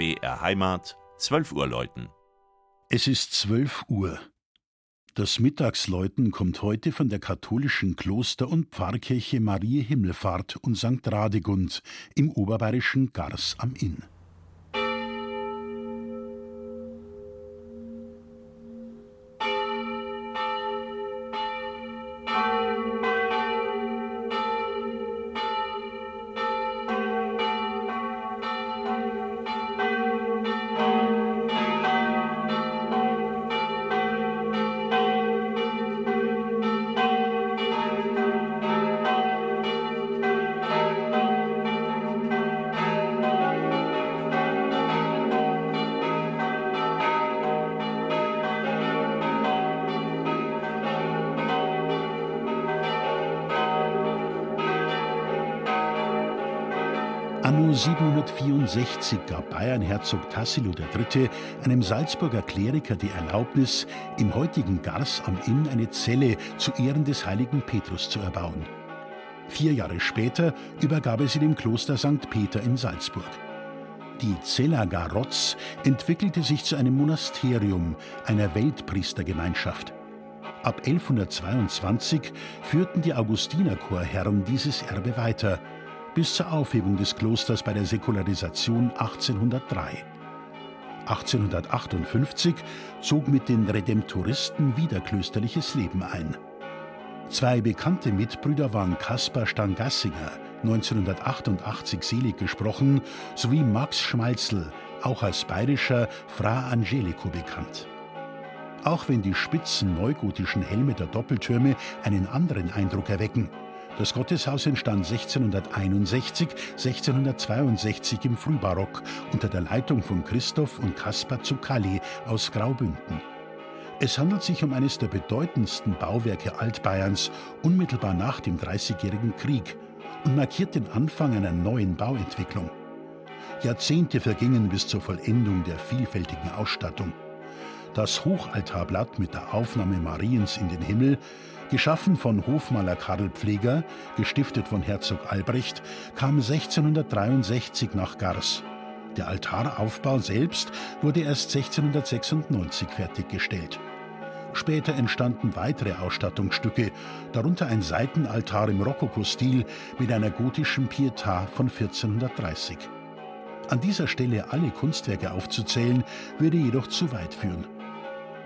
BR Heimat, 12 Uhr läuten. Es ist 12 Uhr. Das Mittagsläuten kommt heute von der katholischen Kloster- und Pfarrkirche Marie Himmelfahrt und St. Radegund im oberbayerischen Gars am Inn. Anno 764 gab Bayernherzog Tassilo III. einem Salzburger Kleriker die Erlaubnis, im heutigen Gars am Inn eine Zelle zu Ehren des heiligen Petrus zu erbauen. Vier Jahre später übergab er sie dem Kloster St. Peter in Salzburg. Die Cella Garotz entwickelte sich zu einem Monasterium, einer Weltpriestergemeinschaft. Ab 1122 führten die Augustinerchorherren dieses Erbe weiter – bis zur Aufhebung des Klosters bei der Säkularisation 1803. 1858 zog mit den Redemptoristen wieder klösterliches Leben ein. Zwei bekannte Mitbrüder waren Caspar Stangassinger, 1988 selig gesprochen, sowie Max Schmalzel, auch als bayerischer Fra Angelico bekannt. Auch wenn die spitzen neugotischen Helme der Doppeltürme einen anderen Eindruck erwecken, das Gotteshaus entstand 1661, 1662 im Frühbarock unter der Leitung von Christoph und Caspar Zuccalli aus Graubünden. Es handelt sich um eines der bedeutendsten Bauwerke Altbayerns unmittelbar nach dem Dreißigjährigen Krieg und markiert den Anfang einer neuen Bauentwicklung. Jahrzehnte vergingen bis zur Vollendung der vielfältigen Ausstattung. Das Hochaltarblatt mit der Aufnahme Mariens in den Himmel Geschaffen von Hofmaler Karl Pfleger, gestiftet von Herzog Albrecht, kam 1663 nach Gars. Der Altaraufbau selbst wurde erst 1696 fertiggestellt. Später entstanden weitere Ausstattungsstücke, darunter ein Seitenaltar im Rokokostil mit einer gotischen Pietà von 1430. An dieser Stelle alle Kunstwerke aufzuzählen, würde jedoch zu weit führen.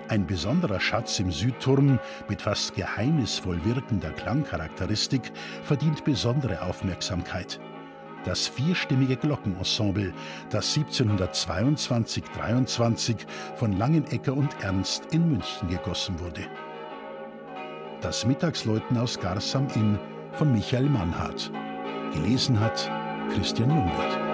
Ein besonderer Schatz im Südturm mit fast geheimnisvoll wirkender Klangcharakteristik verdient besondere Aufmerksamkeit. Das vierstimmige Glockenensemble, das 1722-23 von Langenecker und Ernst in München gegossen wurde. Das Mittagsläuten aus Garsam Inn von Michael Mannhardt. Gelesen hat Christian Jungwirth.